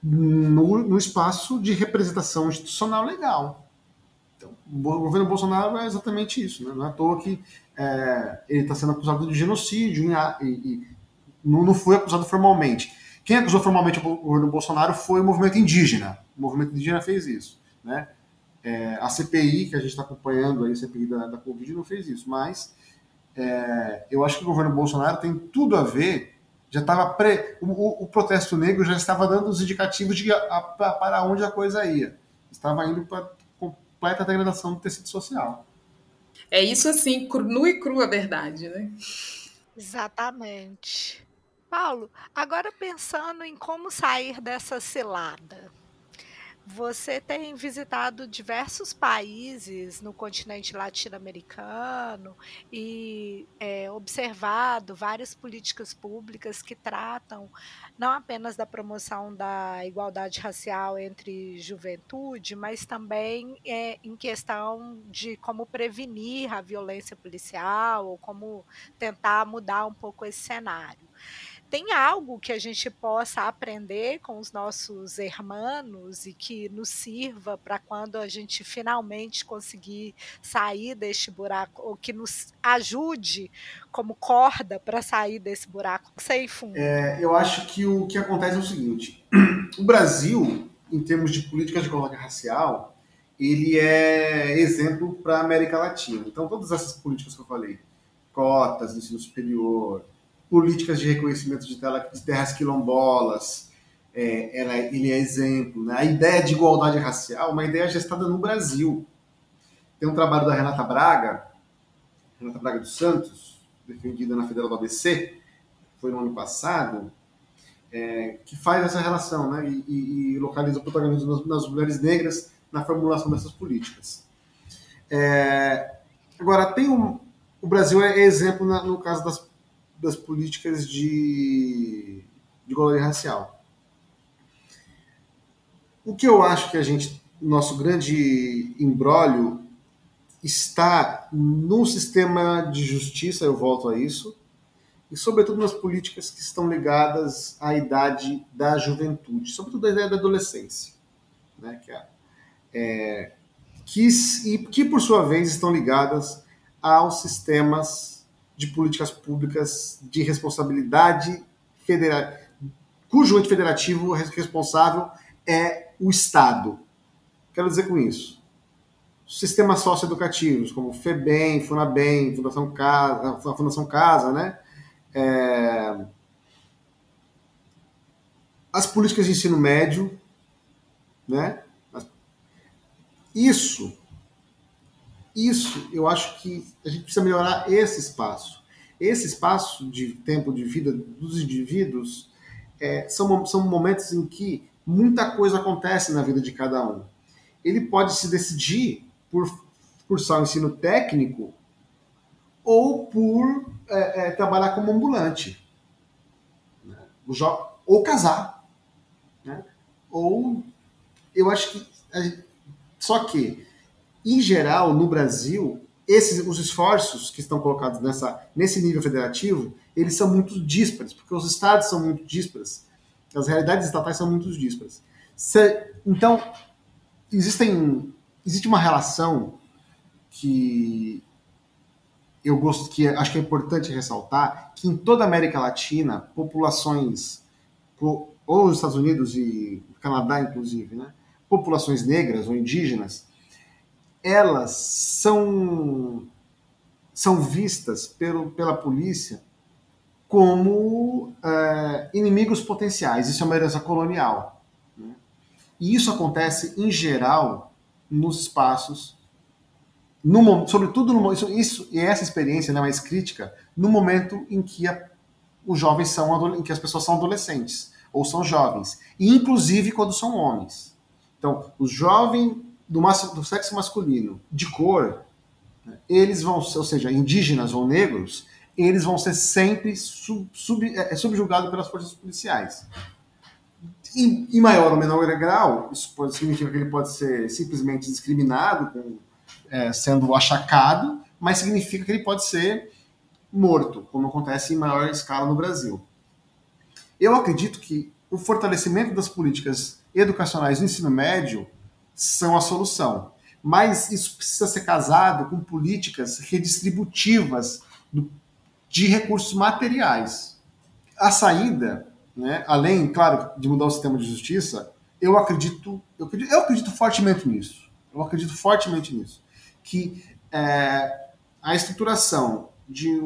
no, no, espaço de representação institucional legal. Então, o governo Bolsonaro é exatamente isso. Né? Não é à toa que é, ele está sendo acusado de genocídio e, e não, não foi acusado formalmente. Quem acusou formalmente o governo Bolsonaro foi o movimento indígena. O movimento indígena fez isso. Né? É, a CPI, que a gente está acompanhando, aí, a CPI da, da Covid, não fez isso, mas é, eu acho que o governo Bolsonaro tem tudo a ver. Já estava pre... o, o, protesto negro já estava dando os indicativos de a, a, para onde a coisa ia. Estava indo para completa degradação do tecido social. É isso assim, nu e crua verdade, né? Exatamente. Paulo, agora pensando em como sair dessa cilada. Você tem visitado diversos países no continente latino-americano e é, observado várias políticas públicas que tratam não apenas da promoção da igualdade racial entre juventude, mas também é, em questão de como prevenir a violência policial ou como tentar mudar um pouco esse cenário tem algo que a gente possa aprender com os nossos hermanos e que nos sirva para quando a gente finalmente conseguir sair deste buraco, ou que nos ajude como corda para sair desse buraco sem fundo? É, eu acho que o que acontece é o seguinte: o Brasil, em termos de políticas de igualdade racial, ele é exemplo para a América Latina. Então, todas essas políticas que eu falei, cotas, ensino superior, políticas de reconhecimento de, terras quilombolas, é, ela, ele é exemplo. Né? A ideia de igualdade racial, uma ideia gestada no Brasil. Tem um trabalho da Renata Braga, Renata Braga dos Santos, defendida na Federal do ABC, foi no ano passado, é, que faz essa relação né? e, e, e localiza o protagonismo nas, nas, mulheres negras na formulação dessas políticas. É, agora, tem um, o Brasil é exemplo na, no caso das das políticas de, de igualdade racial. O que eu acho que a gente, nosso grande embrólio está no sistema de justiça, eu volto a isso, e sobretudo nas políticas que estão ligadas à idade da juventude, sobretudo à ideia da adolescência, né, que, é, é, que, e que por sua vez estão ligadas aos sistemas de políticas públicas de responsabilidade federal, cujo ente federativo responsável é o Estado. Quero dizer com isso, sistemas socioeducativos como FEBEM, FUNABEM, Fundação Casa, a Fundação Casa, né? É... As políticas de ensino médio, né? Isso isso, eu acho que a gente precisa melhorar esse espaço. Esse espaço de tempo de vida dos indivíduos é, são, são momentos em que muita coisa acontece na vida de cada um. Ele pode se decidir por cursar o ensino técnico ou por é, é, trabalhar como ambulante, né? ou casar, né? ou eu acho que só que em geral, no Brasil, esses, os esforços que estão colocados nessa, nesse nível federativo, eles são muito díspares, porque os estados são muito díspares, as realidades estatais são muito díspares. Se, então, existem, existe uma relação que eu gosto, que acho que é importante ressaltar, que em toda a América Latina, populações, ou os Estados Unidos e Canadá, inclusive, né, populações negras ou indígenas, elas são, são vistas pelo, pela polícia como é, inimigos potenciais. Isso é uma herança colonial. Né? E isso acontece, em geral, nos espaços, no, sobretudo no, isso, isso, e essa experiência é mais crítica, no momento em que a, os jovens são, em que as pessoas são adolescentes ou são jovens, e inclusive quando são homens. Então, o jovem do, do sexo masculino de cor, né, eles vão, ou seja, indígenas ou negros, eles vão ser sempre sub, sub, é, é, subjugados pelas forças policiais. Em, em, maior ou menor grau, isso pode, significa que ele pode ser simplesmente discriminado, com, é, sendo achacado, mas significa que ele pode ser morto, como acontece em maior escala no Brasil. Eu acredito que o fortalecimento das políticas educacionais no ensino médio são a solução. Mas isso precisa ser casado com políticas redistributivas de recursos materiais. A saída, né, além, claro, de mudar o sistema de justiça, eu acredito, eu acredito, eu acredito fortemente nisso. Eu acredito fortemente nisso. Que é, a estruturação de,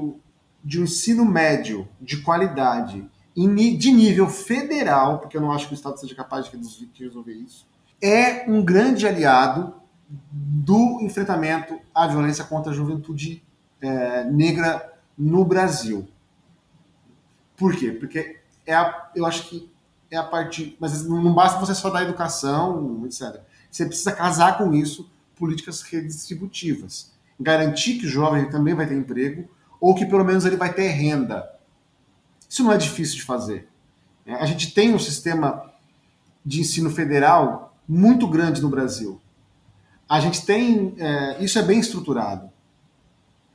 de um ensino médio de qualidade de nível federal, porque eu não acho que o Estado seja capaz de resolver isso, é um grande aliado do enfrentamento à violência contra a juventude é, negra no Brasil. Por quê? Porque é a, eu acho que é a partir. Mas não basta você só dar educação, etc. Você precisa casar com isso políticas redistributivas. Garantir que o jovem também vai ter emprego, ou que pelo menos ele vai ter renda. Isso não é difícil de fazer. A gente tem um sistema de ensino federal muito grande no Brasil. A gente tem. É, isso é bem estruturado.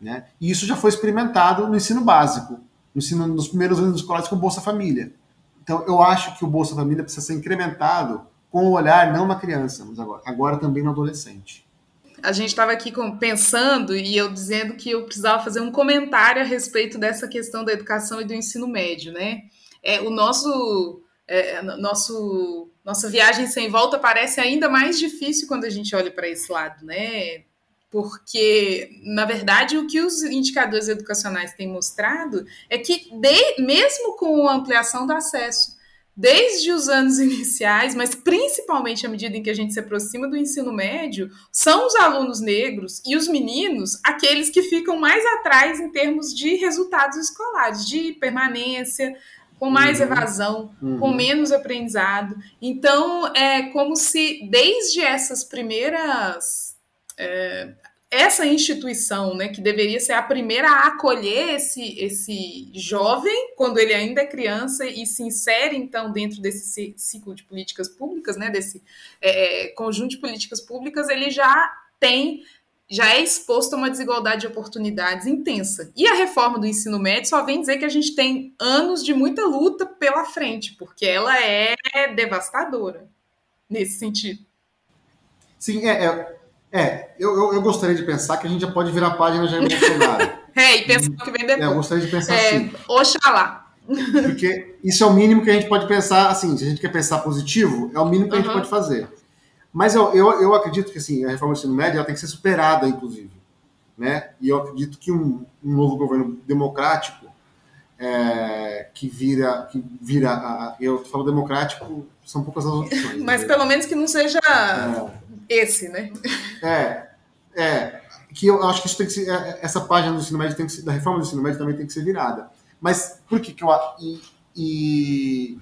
Né? E isso já foi experimentado no ensino básico, no ensino, nos primeiros anos colégios com Bolsa Família. Então, eu acho que o Bolsa Família precisa ser incrementado com o olhar não na criança, mas agora, agora também no adolescente. A gente estava aqui pensando e eu dizendo que eu precisava fazer um comentário a respeito dessa questão da educação e do ensino médio, né? É, o nosso, é, nosso, nossa viagem sem volta parece ainda mais difícil quando a gente olha para esse lado, né? porque, na verdade, o que os indicadores educacionais têm mostrado é que, de, mesmo com a ampliação do acesso, desde os anos iniciais, mas principalmente à medida em que a gente se aproxima do ensino médio, são os alunos negros e os meninos aqueles que ficam mais atrás em termos de resultados escolares, de permanência, com mais uhum. evasão, uhum. com menos aprendizado. Então, é como se desde essas primeiras é, essa instituição, né, que deveria ser a primeira a acolher esse, esse jovem quando ele ainda é criança e se insere então dentro desse ciclo de políticas públicas, né, desse é, é, conjunto de políticas públicas, ele já tem já é exposto a uma desigualdade de oportunidades intensa. E a reforma do ensino médio só vem dizer que a gente tem anos de muita luta pela frente, porque ela é devastadora nesse sentido. Sim, é, é é, eu, eu, eu, gostaria de pensar que a gente já pode virar a página já Bolsonaro. é, e pensar o que vem depois. É, eu gostaria de pensar é, assim. Oxalá. Porque isso é o mínimo que a gente pode pensar, assim, se a gente quer pensar positivo, é o mínimo que a gente pode fazer. Mas eu, eu, eu acredito que assim, a reforma do ensino médio ela tem que ser superada, inclusive. Né? E eu acredito que um, um novo governo democrático é, que vira, que vira a, eu falo democrático, são poucas as opções. Mas né? pelo menos que não seja é, esse, né? É, é. Que eu acho que isso tem que ser, é, essa página do ensino médio tem que ser, da reforma do ensino médio também tem que ser virada. Mas por que que eu e, e,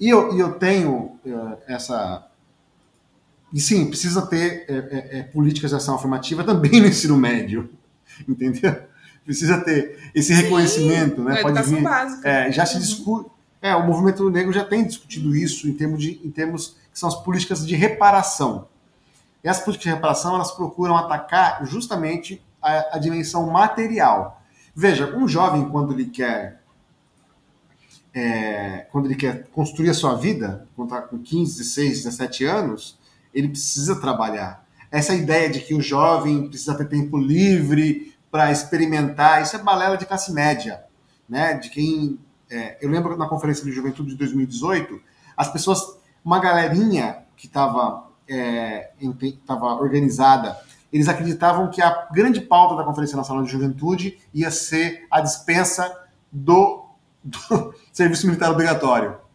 e eu, e eu tenho uh, essa e sim, precisa ter é, é, é, políticas de ação afirmativa também no ensino médio, entendeu? Precisa ter esse reconhecimento, sim, né? Pode vir. Básica. É, já se discute. É, o movimento negro já tem discutido isso em termos de, em termos que são as políticas de reparação. E as políticas de reparação, elas procuram atacar justamente a, a dimensão material. Veja, um jovem, quando ele quer é, quando ele quer construir a sua vida, quando está com 15, 16, 17 anos, ele precisa trabalhar. Essa ideia de que o jovem precisa ter tempo livre para experimentar, isso é balela de classe média, né? De quem é, eu lembro na conferência de juventude de 2018, as pessoas uma galerinha que estava é, organizada, eles acreditavam que a grande pauta da Conferência Nacional de Juventude ia ser a dispensa do, do serviço militar obrigatório.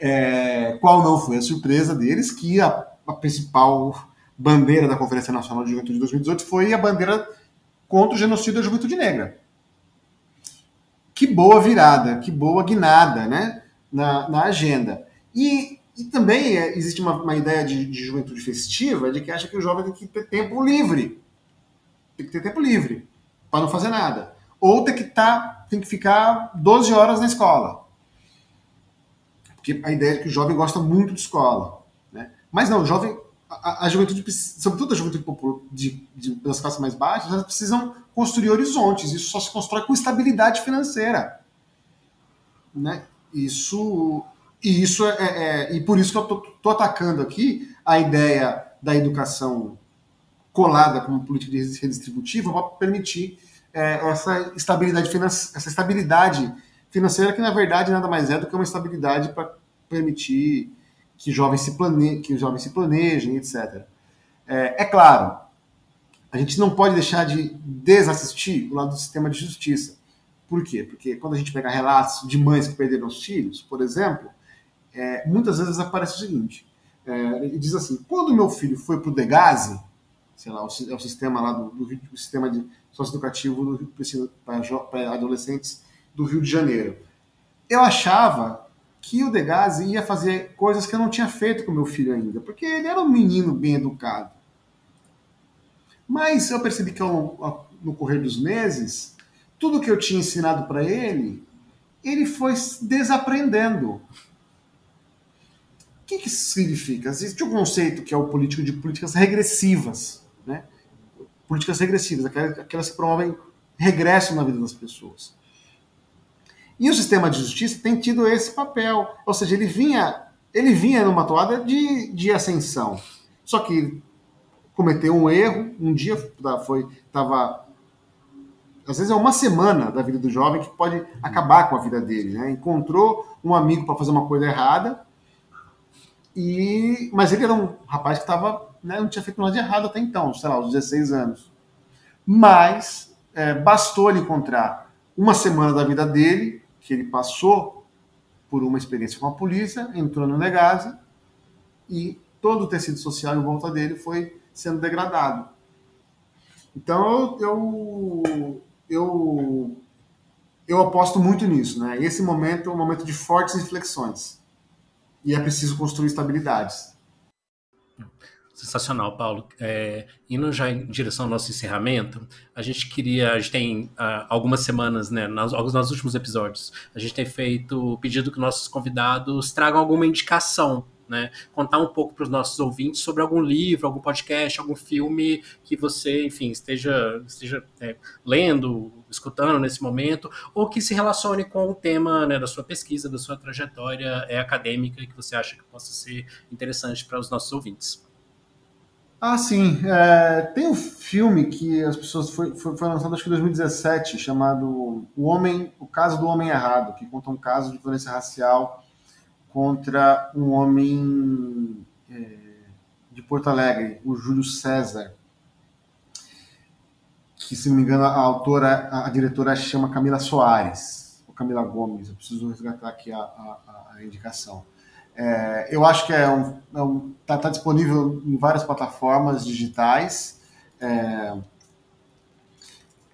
É, qual não foi a surpresa deles que a, a principal bandeira da Conferência Nacional de Juventude de 2018 foi a bandeira contra o genocídio da juventude negra. Que boa virada, que boa guinada né, na, na agenda. E, e também é, existe uma, uma ideia de, de, juventude festiva de que acha que o jovem tem que ter tempo livre. Tem que ter tempo livre para não fazer nada. Ou tem que, tá, tem que ficar 12 horas na escola. A ideia é que o jovem gosta muito de escola. Né? Mas não, o jovem, a, a juventude, sobretudo a juventude de, de, das classes mais baixas, elas precisam construir horizontes. Isso só se constrói com estabilidade financeira. Né? Isso e isso é, é, é, e por isso que eu estou atacando aqui a ideia da educação colada como política redistributiva para permitir é, essa estabilidade financeira, essa estabilidade financeira que na verdade nada mais é do que uma estabilidade para permitir que jovens se plane... que jovens se planejem, etc. É, é claro, a gente não pode deixar de desassistir o lado do sistema de justiça. Por quê? Porque quando a gente pega relatos de mães que perderam os filhos, por exemplo, é, muitas vezes aparece o seguinte: é, diz assim, quando meu filho foi para o Degase, sei lá, é o sistema lá do, do, do sistema de socioeducativo para adolescentes do Rio de Janeiro, eu achava que o Degazi ia fazer coisas que eu não tinha feito com meu filho ainda, porque ele era um menino bem educado. Mas eu percebi que ao, no correr dos meses, tudo que eu tinha ensinado para ele, ele foi desaprendendo. O que, que isso significa? Existe um conceito que é o político de políticas regressivas. Né? Políticas regressivas, aquelas que promovem regresso na vida das pessoas. E o sistema de justiça tem tido esse papel, ou seja, ele vinha, ele vinha numa toada de, de ascensão. Só que cometeu um erro, um dia foi estava às vezes é uma semana da vida do jovem que pode acabar com a vida dele, né? Encontrou um amigo para fazer uma coisa errada e mas ele era um rapaz que estava, né, não tinha feito nada de errado até então, sei lá, aos 16 anos. Mas é, bastou ele encontrar uma semana da vida dele que ele passou por uma experiência com a polícia, entrou no Negase e todo o tecido social em volta dele foi sendo degradado. Então eu eu eu aposto muito nisso, né? Esse momento é um momento de fortes reflexões e é preciso construir estabilidades. Sensacional, Paulo. É, indo já em direção ao nosso encerramento, a gente queria, a gente tem uh, algumas semanas, né, nos, nos últimos episódios, a gente tem feito o pedido que nossos convidados tragam alguma indicação né? Contar um pouco para os nossos ouvintes sobre algum livro, algum podcast, algum filme que você, enfim, esteja, esteja é, lendo, escutando nesse momento, ou que se relacione com o tema né, da sua pesquisa, da sua trajetória é, acadêmica que você acha que possa ser interessante para os nossos ouvintes. Ah, sim. É, tem um filme que as pessoas foi, foi, foi, lançado acho que em 2017, chamado O Homem, o Caso do Homem Errado, que conta um caso de violência racial contra um homem é, de Porto Alegre, o Júlio César, que se não me engano a autora, a, diretora chama Camila Soares, ou Camila Gomes. Eu preciso resgatar aqui a, a, a indicação. É, eu acho que é um, é um tá, tá, disponível em várias plataformas digitais. É,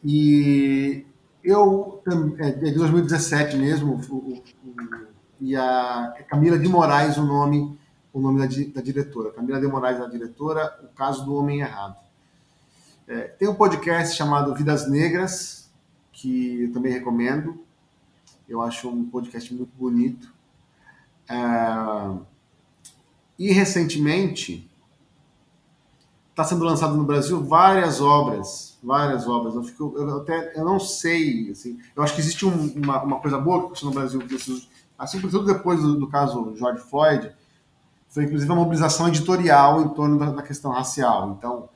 e eu é, é de 2017 mesmo, o, o, e a Camila de Moraes o nome o nome da, da diretora. Camila de Moraes a diretora, o caso do homem errado. É, tem um podcast chamado Vidas Negras que eu também recomendo. Eu acho um podcast muito bonito. É... E recentemente está sendo lançado no Brasil várias obras, várias obras. Eu, fico, eu até eu não sei, assim, eu acho que existe um, uma, uma coisa boa que no Brasil, assim, sobretudo depois do, do, caso George Floyd, foi inclusive a mobilização editorial em torno da, da questão racial. Então,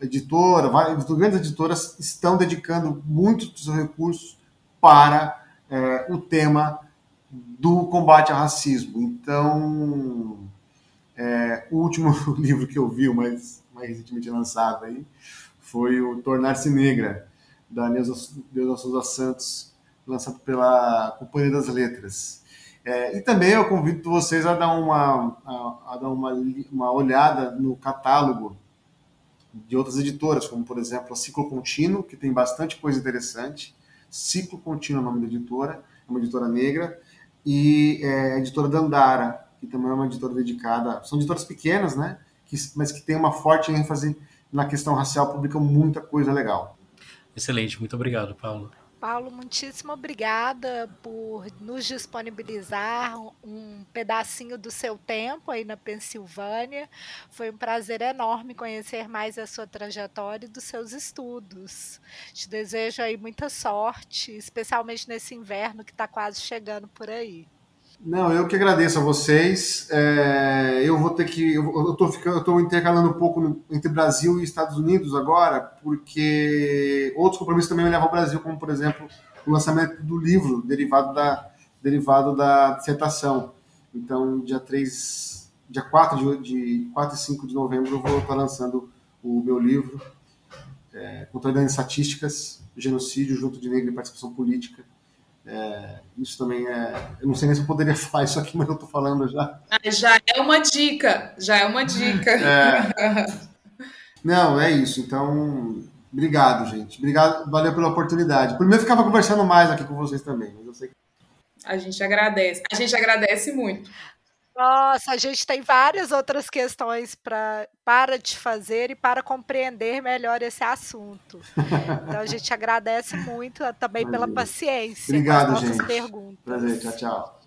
editora, várias, grandes editoras estão dedicando muitos dos seus recursos para é, o tema do combate ao racismo. Então, é, o último livro que eu vi, mais, recentemente lançado aí, foi o Tornar-se Negra, da Neuza, Souza Santos, lançado pela Companhia das Letras. É, e também eu convido vocês a dar uma, a, a, dar uma, uma olhada no catálogo de outras editoras, como por exemplo a Ciclo Contínuo, que tem bastante coisa interessante. Ciclo Contínuo é o nome da editora, é uma editora negra e é, a editora Dandara, que também é uma editora dedicada. São editoras pequenas, né? Que, mas que tem uma forte ênfase na questão racial, publicam muita coisa legal. Excelente, muito obrigado, Paulo. Paulo, muitíssimo obrigada por nos disponibilizar um pedacinho do seu tempo aí na Pensilvânia. Foi um prazer enorme conhecer mais a sua trajetória e dos seus estudos. Te desejo aí muita sorte, especialmente nesse inverno que está quase chegando por aí. Não, eu que agradeço a vocês. É, eu vou ter que. Eu estou ficando, eu tô intercalando um pouco no, entre Brasil e Estados Unidos agora, porque outros compromissos também me levam ao Brasil, como por exemplo o lançamento do livro derivado da, derivado da dissertação. Então, dia 3, dia 4 de, de 4 e 5 de novembro, eu vou estar lançando o meu livro, é, Controlando Estatísticas, Genocídio junto de Negro e Participação Política é, isso também é. Eu não sei nem se eu poderia falar isso aqui, mas eu estou falando já. Ah, já é uma dica, já é uma dica. É. Não, é isso. Então, obrigado, gente. Obrigado, valeu pela oportunidade. Primeiro eu ficava conversando mais aqui com vocês também, mas eu sei que A gente agradece. A gente agradece muito. Nossa, a gente tem várias outras questões pra, para te fazer e para compreender melhor esse assunto. Então a gente agradece muito também pela paciência Obrigado, gente. perguntas. Prazer, tchau, tchau.